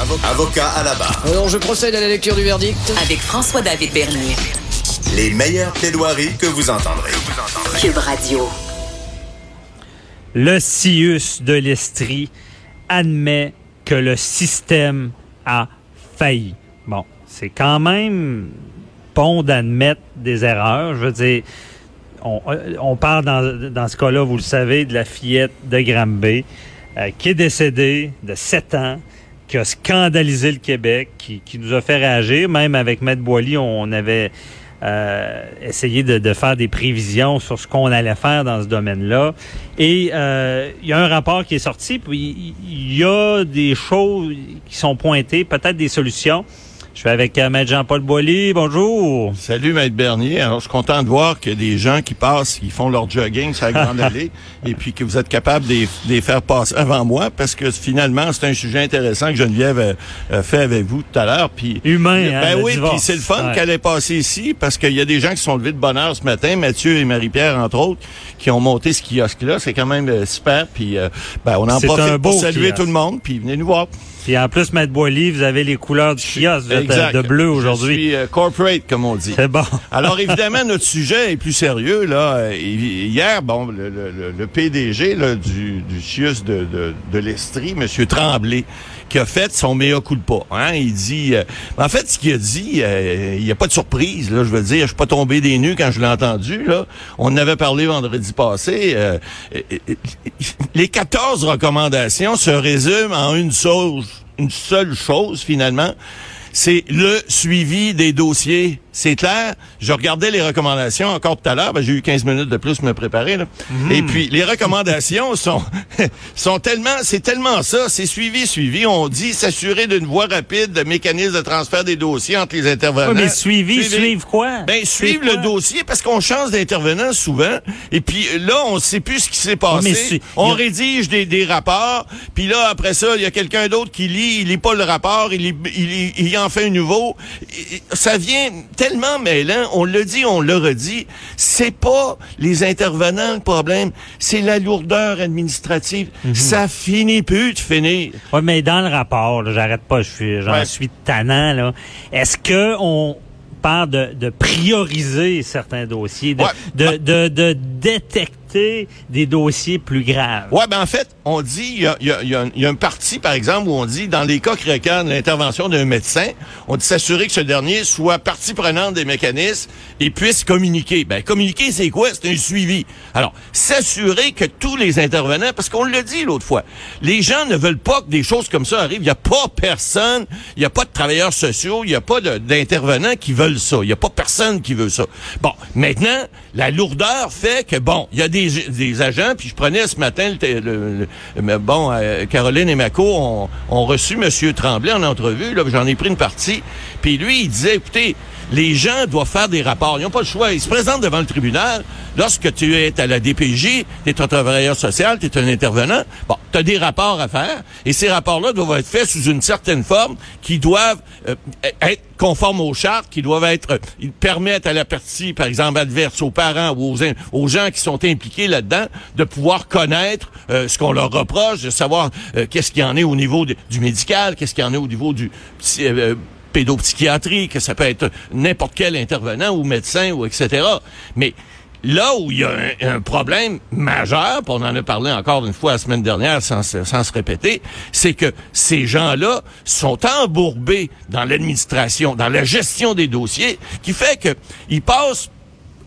Avocat à la barre. Alors, je procède à la lecture du verdict. Avec François-David Bernier. Les meilleures plaidoiries que vous entendrez. Cube Radio. Le CIUS de l'Estrie admet que le système a failli. Bon, c'est quand même bon d'admettre des erreurs. Je veux dire, on, on parle dans, dans ce cas-là, vous le savez, de la fillette de Granby euh, qui est décédée de 7 ans, qui a scandalisé le Québec, qui, qui nous a fait réagir. Même avec Maître Boily, on avait euh, essayé de, de, faire des prévisions sur ce qu'on allait faire dans ce domaine-là. Et euh, il y a un rapport qui est sorti, puis il y a des choses qui sont pointées, peut-être des solutions. Je suis avec euh, Maître Jean-Paul Boilly. Bonjour. Salut, Maître Bernier. Alors, je suis content de voir qu'il y a des gens qui passent, qui font leur jogging sur la Grande Allée, et puis que vous êtes capable de, les faire passer avant moi, parce que finalement, c'est un sujet intéressant que Geneviève a fait avec vous tout à l'heure. Puis Humain, Ben hein, le oui, puis c'est le fun Ouais. qu'elle ait passé ici, parce qu'il y a des gens qui se sont levés de bonne heure ce matin, Mathieu et Marie-Pierre, entre autres, qui ont monté ce kiosque-là. C'est quand même euh, super. Puis euh, ben, on en profite un beau pour saluer kiosque. tout le monde, puis venez nous voir. Puis en plus, Maître Boilly, vous avez les couleurs du kiosque. Vous êtes euh, de bleu Je aujourd'hui. suis euh, corporate, comme on dit. C'est bon. Alors évidemment, notre sujet est plus sérieux. Là, Euh, hier, bon, le, le- le- le PDG là, du, du CIUS de, de, de l'Estrie, M. Tremblay, qui a fait son mea culpa. Hein? Il dit, euh, en fait, ce qu'il a dit, euh, il n'y a pas de surprise. Là, je veux dire, je suis pas tombé des nues quand je l'ai entendu. Là, on en avait parlé vendredi passé. les 14 recommandations se résument en une chose, une seule chose finalement c'est le suivi des dossiers. C'est clair. Je regardais les recommandations encore tout à l'heure. Ben, j'ai eu 15 minutes de plus pour me préparer. Là. Et puis, les recommandations sont sont tellement, c'est tellement ça. C'est suivi, suivi. On dit s'assurer d'une voie rapide de mécanisme de transfert des dossiers entre les intervenants. Mais suivi, suivre quoi? Ben, suivre le dossier parce qu'on change d'intervenant souvent. Et puis là, on sait plus ce qui s'est passé. on rédige des, des rapports. Puis là, après ça, il y a quelqu'un d'autre qui lit. Il lit pas le rapport. Il, lit- il, lit- il en fait un nouveau. Ça vient tellement mêlant. On le dit, on le redit. C'est pas les intervenants le problème. C'est la lourdeur administrative. Mhm. Ça finit plus de finir. Oui, mais dans le rapport, là, j'arrête pas, je suis, j'en Ouais. suis tannant, là. Est-ce que on parle de, de prioriser certains dossiers, de, Ouais. de, de, de détecter des dossiers plus graves? Ouais, ben en fait, on dit, il y a, y a- y a un- partie, par exemple, où on dit, dans les cas qui requièrent l'intervention d'un médecin, on dit s'assurer que ce dernier soit partie prenante des mécanismes et puisse communiquer. Ben, communiquer, c'est quoi? C'est un suivi. Alors, s'assurer que tous les intervenants, parce qu'on l'a dit l'autre fois, les gens ne veulent pas que des choses comme ça arrivent. Il n'y a pas personne, il n'y a pas de travailleurs sociaux, il n'y a pas d'intervenants qui veulent ça. Il n'y a pas personne qui veut ça. Bon, maintenant, la lourdeur fait que, bon, il y a des, des agents, puis je prenais ce matin, le, bon, euh, Caroline et Mako ont, ont reçu M. Tremblay en entrevue, j'en ai pris une partie, puis lui, il disait, écoutez, les gens doivent faire des rapports. Ils n'ont pas le choix. Ils se présentent devant le tribunal. Lorsque tu es à la DPJ, tu es un travailleur social, tu es un intervenant. Bon, tu as des rapports à faire. Et ces rapports-là doivent être faits sous une certaine forme qui doivent euh, être conformes aux chartes, qui doivent être... euh, permettent à la partie, par exemple, adverse, aux parents ou aux, gens qui sont impliqués là-dedans, de pouvoir connaître euh, ce qu'on leur reproche, de savoir qu'est-ce qu'il en est au niveau du médical, qu'est-ce qu'il en est au niveau du... psy- pédopsychiatrie, que ça peut être n'importe quel intervenant ou médecin ou etc. Mais là où il y a un, problème majeur, puis on en a parlé encore une fois la semaine dernière sans, se- sans se répéter, c'est que ces gens-là sont embourbés dans l'administration, dans la gestion des dossiers, qui fait que ils passent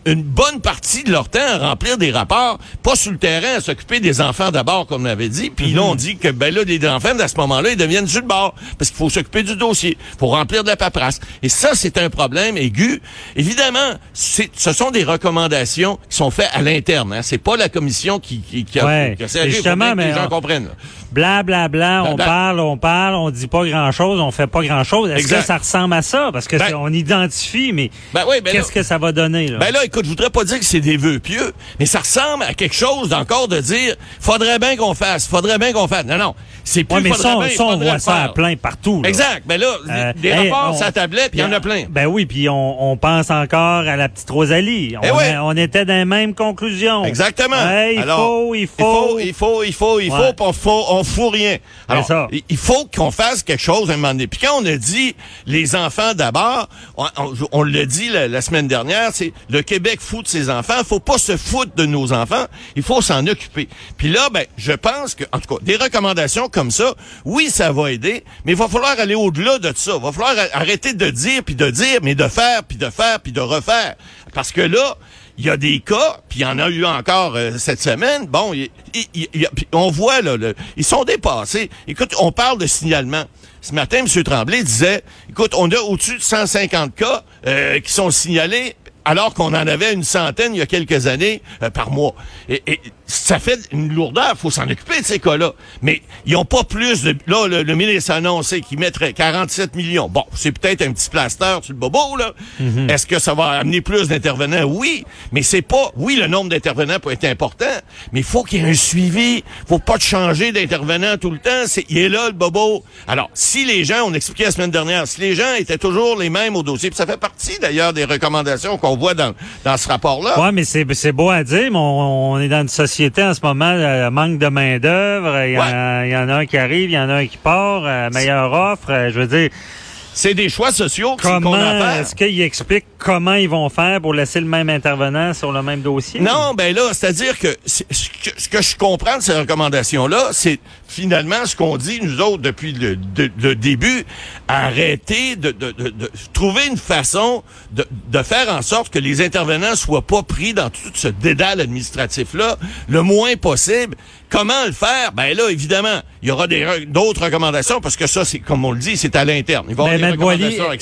une bonne partie de leur temps à remplir des rapports, pas sur le terrain, à s'occuper des enfants d'abord, comme on avait dit. Puis là, on dit que ben là, les enfants, à ce moment-là, ils deviennent sur le bord. Parce qu'il faut s'occuper du dossier. faut remplir de la paperasse. Et ça, c'est un problème aigu. Évidemment, ce sont des recommandations qui sont faites à l'interne. Hein. C'est pas la commission qui, qui, qui a, Ouais. qui a Faut justement, bien que les mais gens on- comprennent. là. Bla, bla, bla, on parle, on parle, on dit pas grand-chose, on fait pas grand-chose. Est-ce Exact. que ça ressemble à ça? Parce que Ben- on identifie, mais Ben oui, ben qu'est-ce que ça va donner, là? Ben là, écoute, je voudrais pas dire que c'est des vœux pieux, mais ça ressemble à quelque chose d'encore de dire, faudrait bien qu'on fasse, faudrait bien qu'on fasse. Non, non, c'est plus Ouais, mais faudrait ça, on- on voit ça à plein partout. là. Exact. Ben là, Euh, des hey, rapports, on- ça tablette, puis il y en a plein. Ben oui, puis on, on pense encore à la petite Rosalie. On, Eh ouais. a- on était dans les mêmes conclusions. Exactement. Ouais, il Alors, faut, il faut. il faut, il faut, il faut, il Ouais. faut, on faut, on fout rien. Alors, ça. il il faut qu'on fasse quelque chose à un moment donné. Puis quand on a dit les enfants d'abord, on, on, on l'a dit la, la semaine dernière, c'est le Québec fout de ses enfants. faut pas se foutre de nos enfants. Il faut s'en occuper. Puis là, ben, je pense que, en tout cas, des recommandations comme ça, oui, ça va aider, mais il va falloir aller au-delà de ça. Il va falloir arrêter de dire, puis de dire, mais de faire, puis de faire, puis de refaire. Parce que là, il y a des cas, puis il y en a eu encore euh, cette semaine. Bon, y on voit là, le- ils sont dépassés. Écoute, on parle de signalement. Ce matin, M. Tremblay disait, écoute, on a au-dessus de 150 cas euh, qui sont signalés alors qu'on en avait une centaine il y a quelques années euh, par mois. Et, et ça fait une lourdeur, faut s'en occuper de ces cas-là. Mais ils ont pas plus de... Là, le, le ministre a annoncé qu'il mettrait 47 millions. Bon, c'est peut-être un petit plaster sur le bobo, là. Est-ce que ça va amener plus d'intervenants? Oui, mais c'est pas... Oui, le nombre d'intervenants peut être important, mais il faut qu'il y ait un suivi. faut pas changer d'intervenant tout le temps. C'est, il est là, le bobo. Alors, si les gens, on expliquait la semaine dernière, si les gens étaient toujours les mêmes au dossier, puis ça fait partie d'ailleurs des recommandations qu'on voit dans, dans ce rapport-là. Ouais, mais c'est c'est beau à dire, mais on, on est dans une société en ce moment, euh, manque de main d'œuvre. Il y, en- il y en a un qui arrive, il y en a un qui part, euh, meilleure offre. euh, je veux dire, C'est des choix sociaux qu'on a à faire. est-ce qu'ils expliquent comment ils vont faire pour laisser le même intervenant sur le même dossier? Non, ben là, c'est-à-dire que ce que ce que je comprends de ces recommandations-là, c'est finalement ce qu'on dit, nous autres, depuis le, de- le début, arrêter de, de- de- de trouver une façon de, de faire en sorte que les intervenants soient pas pris dans tout ce dédale administratif-là le moins possible. Comment le faire? Ben là, évidemment, il y aura d'autres recommandations parce que ça, c'est comme on le dit, c'est à l'interne. Mme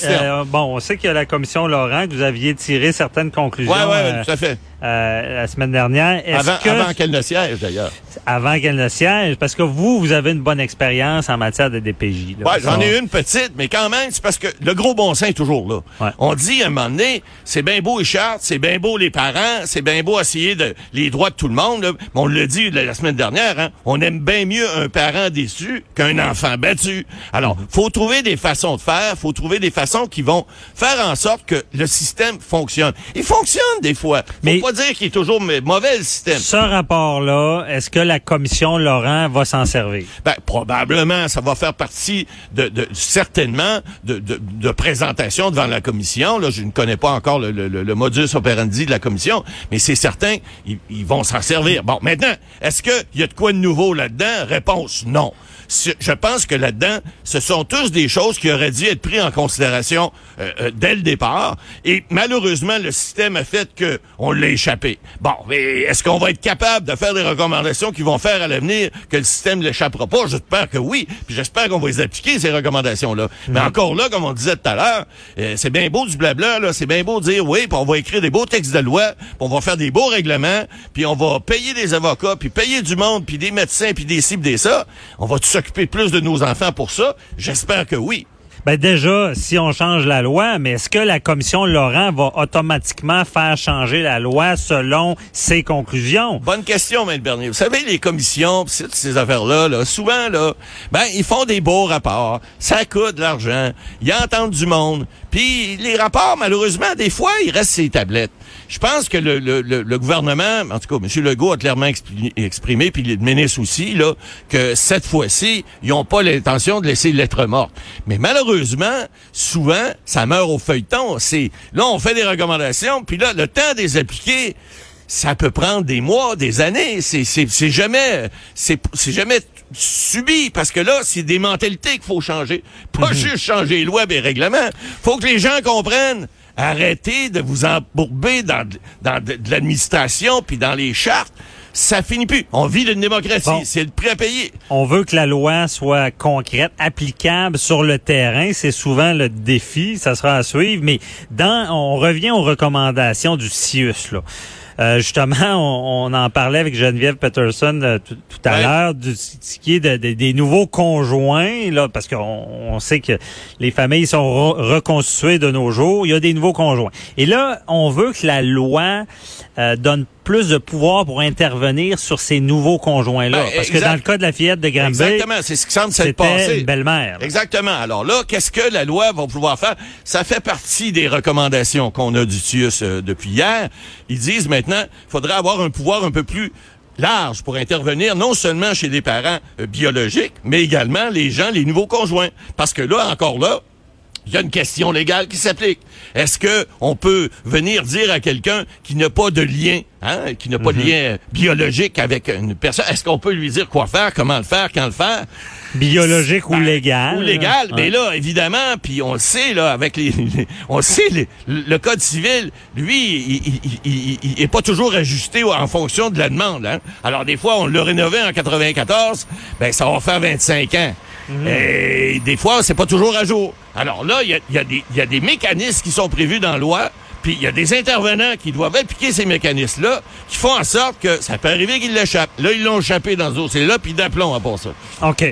euh, bon, on sait qu'il y a la commission Laurent, que vous aviez tiré certaines conclusions ouais, ouais, euh, tout à fait. euh, la semaine dernière. Avant, que, avant qu'elle ne siège, d'ailleurs. avant qu'elle ne siège, parce que vous, vous avez une bonne expérience en matière de DPJ. Ouais, j'en ai une petite, mais quand même, c'est parce que le gros bon sens est toujours là. Ouais. On dit à un moment donné, c'est bien beau les chartes, c'est bien beau les parents, c'est bien beau essayer de les droits de tout le monde. là. Mais on l'a dit la, la semaine dernière, hein, on aime bien mieux un parent déçu qu'un enfant battu. Alors, faut trouver des façons de faire, faut trouver des façons qui vont faire en sorte que le système fonctionne. Il fonctionne des fois. Faut Mais- pas dire qu'il est toujours mauvais le système. Ce rapport-là, est-ce que la commission Laurent va s'en servir? Ben, probablement, ça va faire partie de, de certainement de, de, de présentation devant la commission. Là, je ne connais pas encore le, le, le modus operandi de la commission, mais c'est certain, ils, ils vont s'en servir. Bon, maintenant, est-ce qu'il y a de quoi de nouveau là-dedans? Réponse, non. Je pense que là-dedans, ce sont tous des choses qui auraient dû être prises en considération euh, euh, dès le départ. Et malheureusement, le système a fait que on l'a échappé. Bon, mais est-ce qu'on va être capable de faire des recommandations qui vont faire à l'avenir que le système l'échappera pas? J'espère que oui. Puis j'espère qu'on va les appliquer, ces recommandations-là. Mais encore là, comme on disait tout à l'heure, euh, c'est bien beau du blabla, là. C'est bien beau de dire oui, puis on va écrire des beaux textes de loi, puis on va faire des beaux règlements, puis on va payer des avocats, puis payer du monde, puis des médecins, puis des cibles, des ça. On va s'occuper plus de nos enfants pour ça? J'espère que oui. Ben déjà, si on change la loi, mais est-ce que la commission Laurent va automatiquement faire changer la loi selon ses conclusions? Bonne question, Maître Bernier. Vous savez, les commissions, pis ces affaires-là, là, souvent, là, ben, ils font des beaux rapports. Ça coûte de l'argent. Ils entendent du monde. Puis les rapports, malheureusement, des fois, ils restent les tablettes. Je pense que le, le, le, gouvernement, en tout cas, M. Legault a clairement exprimé, puis le ministre aussi, là, que cette fois-ci, ils n'ont pas l'intention de laisser lettre morte. Mais malheureusement, souvent, ça meurt au feuilleton. C'est là, on fait des recommandations, puis là, le temps de les appliquer, ça peut prendre des mois, des années. C'est, c'est, c'est jamais, c'est, c'est jamais subi parce que là, c'est des mentalités qu'il faut changer. Pas juste changer les lois et les règlements. Faut que les gens comprennent. Arrêtez de vous embourber dans, de- dans de, de l'administration puis dans les chartes. Ça finit plus. On vit d'une démocratie. Bon. C'est le prix à payer. On veut que la loi soit concrète, applicable sur le terrain. C'est souvent le défi. Ça sera à suivre. Mais dans, on revient aux recommandations du CIUS, là. Euh, justement, on, on en parlait avec Geneviève Peterson euh, tout, tout à Ouais. l'heure du ce qui est de- de- des nouveaux conjoints là, parce qu'on on sait que les familles sont re- reconstituées de nos jours. Il y a des nouveaux conjoints. Et là, on veut que la loi euh, donne plus de pouvoir pour intervenir sur ces nouveaux conjoints-là. Ben, parce que dans le cas de la fillette de Granby, Exactement. C'est ce qui semble s'être passé. une belle-mère. Exactement. Alors là, qu'est-ce que la loi va pouvoir faire? Ça fait partie des recommandations qu'on a du TIUS euh, depuis hier. Ils disent maintenant, il faudrait avoir un pouvoir un peu plus large pour intervenir non seulement chez des parents euh, biologiques, mais également les gens, les nouveaux conjoints. Parce que là, encore là, il y a une question légale qui s'applique. Est-ce que on peut venir dire à quelqu'un qui n'a pas de lien, hein, qui n'a pas de lien biologique avec une personne, est-ce qu'on peut lui dire quoi faire, comment le faire, quand le faire? Biologique ou Ben, légal. Ou légal, mais là, évidemment, puis on le sait, là, avec les, les- on le sait, les- le code civil, lui, il, il, il- il- il est pas toujours ajusté en fonction de la demande. Hein? Alors, des fois, on l'a rénové en 94, ben, ça va faire 25 ans. Et des fois, c'est pas toujours à jour. Alors là, il y y a des- il y a des mécanismes qui sont prévus dans la loi, puis il y a des intervenants qui doivent appliquer ces mécanismes-là, qui font en sorte que ça peut arriver qu'ils l'échappent. Là, ils l'ont échappé dans ce dossier-là, puis d'aplomb à part ça. OK.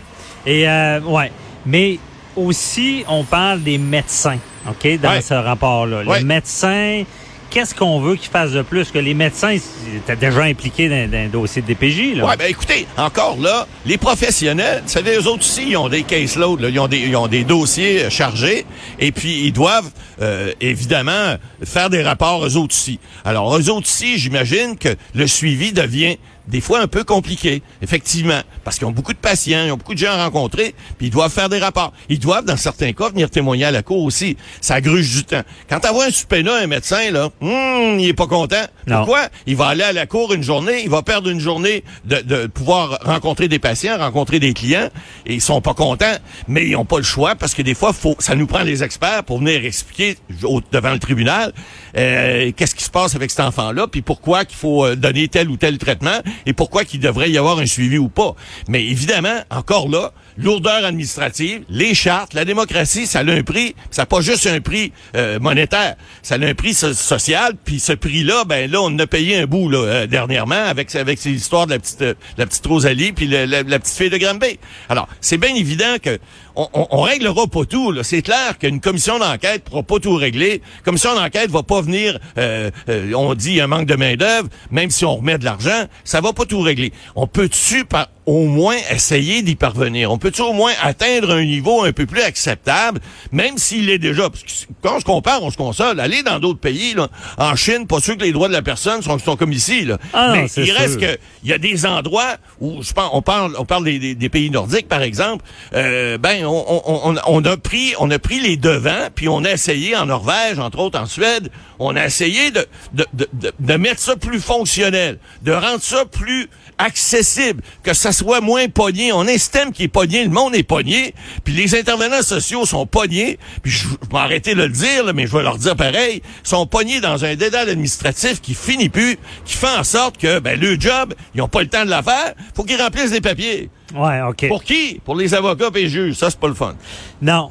Et, euh, ouais. Mais aussi, on parle des médecins, OK, dans Ouais. ce rapport-là. Ouais. Les médecins, qu'est-ce qu'on veut qu'ils fassent de plus que les médecins? Étaient déjà impliqués dans, dans un dossier de DPJ, là? Ouais, ben écoutez, encore là, les professionnels, vous savez, eux autres aussi, ils ont des caseloads, là, ils ont des, ils ont des dossiers euh, chargés, et puis ils doivent euh, évidemment faire des rapports eux autres aussi. Alors eux autres aussi, j'imagine que le suivi devient des fois un peu compliqué, effectivement, parce qu'ils ont beaucoup de patients, ils ont beaucoup de gens à rencontrer, puis ils doivent faire des rapports. Ils doivent, dans certains cas, venir témoigner à la cour aussi. Ça gruge du temps. Quand t'envoies un subpoena à un médecin, là, hum, il est pas content. Non. Pourquoi? Il va aller à la cour une journée, il va perdre une journée de, de pouvoir rencontrer des patients, rencontrer des clients, et ils sont pas contents, mais ils ont pas le choix parce que des fois, faut, ça nous prend les experts pour venir expliquer au- devant le tribunal euh, qu'est-ce qui se passe avec cet enfant-là, puis pourquoi qu'il faut euh, donner tel ou tel traitement, et pourquoi qu'il devrait y avoir un suivi ou pas. Mais évidemment, encore là, lourdeur administrative, les chartes, la démocratie, ça a un prix. Ça n'a pas juste un prix euh, monétaire, ça a un prix so- social. Puis ce prix-là, ben là, on a payé un bout là, euh, dernièrement avec avec ces histoires de la petite euh, la petite Rosalie puis la, la petite fille de Granby. Alors, c'est bien évident que on, on, on réglera pas tout. C'est clair qu'une commission d'enquête pourra pas tout régler. Commission d'enquête va pas venir. euh, euh, on dit un manque de main d'œuvre, même si on remet de l'argent, ça va pas tout régler. On peut-tu par au moins essayer d'y parvenir. On peut-tu au moins atteindre un niveau un peu plus acceptable, même s'il est déjà? Parce que quand on se compare, on se console. Aller dans d'autres pays, là, en Chine, pas sûr que les droits de la personne sont, sont comme ici. Là. Ah Mais il reste que il y a des endroits où je pense, on parle, on parle des, des- des pays nordiques par exemple. Euh, ben, on, on- on- on a pris, on a pris les devants, puis on a essayé en Norvège, entre autres en Suède, on a essayé de de, de, de- de mettre ça plus fonctionnel, de rendre ça plus accessible, que ça soit moins pogné. On a un système qui est pogné, le monde est pogné, puis les intervenants sociaux sont pognés. Puis je, je vais arrêter de le dire, là, mais je vais leur dire pareil, sont pognés dans un dédale administratif qui finit plus, qui fait en sorte que ben le job, ils ont pas le temps de la faire, faut qu'ils remplissent des papiers. Ouais, OK. Pour qui? Pour les avocats et les juges, ça c'est pas le fun. Non.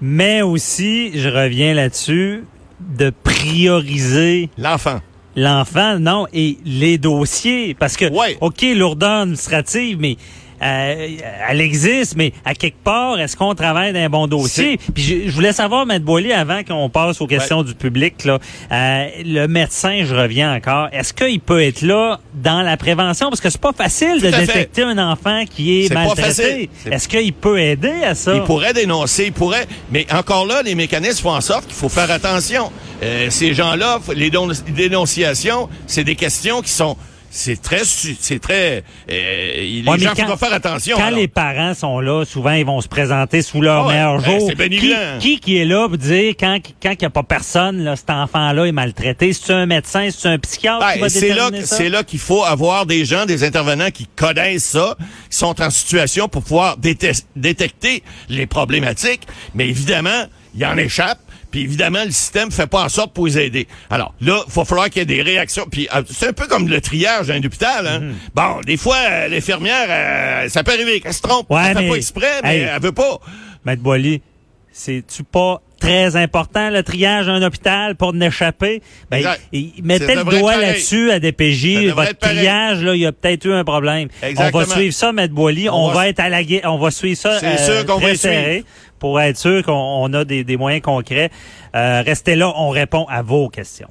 Mais aussi, je reviens là-dessus, de prioriser L'enfant. L'enfant, non, et les dossiers. Parce que, Ouais. OK, lourdeur administrative, mais elle existe, mais à quelque part, est-ce qu'on travaille d'un bon dossier? Puis je, je voulais savoir, Maître Boily, avant qu'on passe aux questions du public, là, euh, le médecin, je reviens encore, est-ce qu'il peut être là dans la prévention? Parce que c'est pas facile de fait. détecter un enfant qui est, pas maltraité. Est-ce qu'il peut aider à ça? Il pourrait dénoncer, il pourrait, mais encore là, les mécanismes font en sorte qu'il faut faire attention. Euh, ces gens-là, les dénonciations, c'est des questions qui sont, c'est très, c'est très, euh, les Ouais, gens quand- doivent faire attention. Quand alors. les parents sont là, souvent ils vont se présenter sous leur ouais, meilleur ben, jour. qui, qui qui est là pour dire quand quand il n'y a pas personne, là, cet enfant-là est maltraité? C'est un médecin, c'est un psychiatre Ben, c'est là, c'est là qu'il faut avoir des gens, des intervenants qui connaissent ça, qui sont en situation pour pouvoir déte- détecter les problématiques. Mais évidemment, il y en échappe. Puis évidemment, le système fait pas en sorte pour les aider. Alors là, il va falloir qu'il y ait des réactions. Puis euh, c'est un peu comme le triage d'un hôpital. Hein? Mhm. Bon, des fois, euh, l'infirmière, euh, ça peut arriver qu'elle se trompe. Ouais, elle fait mais- pas exprès, mais Hey. elle veut pas. Maître Boily, c'est-tu pas très important, le triage d'un hôpital pour n'échapper? Ben, il- il mettait le doigt là-dessus à DPJ. Votre triage, là, il y a peut-être eu un problème. On Exactement. va suivre ça, Maître Boily. On, On va, être à la. On va suivre ça C'est euh, sûr qu'on va suivre. pour être sûr qu'on on a des, des moyens concrets. Euh, restez là, on répond à vos questions.